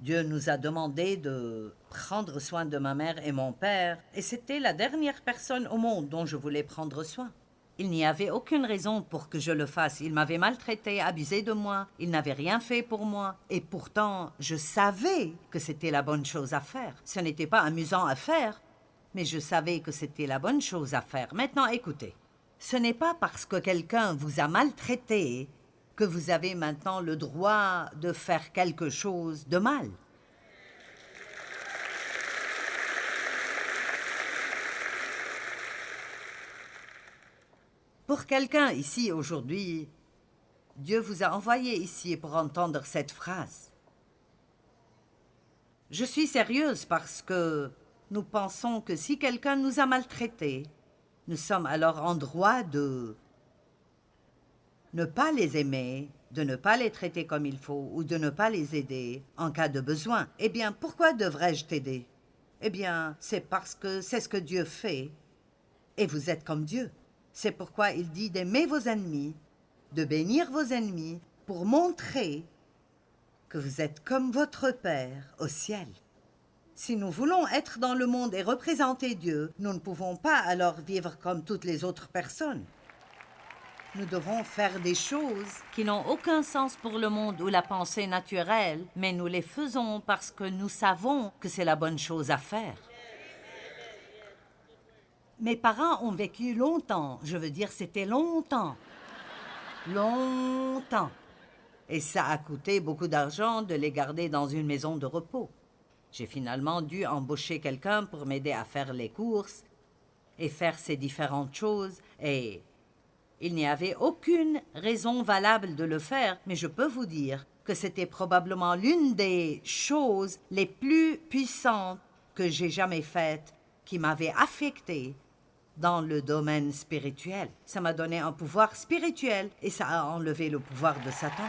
Dieu nous a demandé de prendre soin de ma mère et mon père, et c'était la dernière personne au monde dont je voulais prendre soin. Il n'y avait aucune raison pour que je le fasse. Il m'avait maltraité, abusé de moi, il n'avait rien fait pour moi, et pourtant je savais que c'était la bonne chose à faire. Ce n'était pas amusant à faire, mais je savais que c'était la bonne chose à faire. Maintenant écoutez, ce n'est pas parce que quelqu'un vous a maltraité que vous avez maintenant le droit de faire quelque chose de mal. Pour quelqu'un ici aujourd'hui, Dieu vous a envoyé ici pour entendre cette phrase. Je suis sérieuse parce que nous pensons que si quelqu'un nous a maltraités, nous sommes alors en droit de ne pas les aimer, de ne pas les traiter comme il faut ou de ne pas les aider en cas de besoin. Eh bien, pourquoi devrais-je t'aider? Eh bien, c'est parce que c'est ce que Dieu fait et vous êtes comme Dieu. C'est pourquoi il dit d'aimer vos ennemis, de bénir vos ennemis, pour montrer que vous êtes comme votre Père au ciel. Si nous voulons être dans le monde et représenter Dieu, nous ne pouvons pas alors vivre comme toutes les autres personnes. Nous devons faire des choses qui n'ont aucun sens pour le monde ou la pensée naturelle, mais nous les faisons parce que nous savons que c'est la bonne chose à faire. Mes parents ont vécu longtemps, je veux dire, c'était longtemps. Longtemps. Et ça a coûté beaucoup d'argent de les garder dans une maison de repos. J'ai finalement dû embaucher quelqu'un pour m'aider à faire les courses et faire ces différentes choses, et il n'y avait aucune raison valable de le faire, mais je peux vous dire que c'était probablement l'une des choses les plus puissantes que j'ai jamais faites, qui m'avait affectée dans le domaine spirituel. Ça m'a donné un pouvoir spirituel et ça a enlevé le pouvoir de Satan.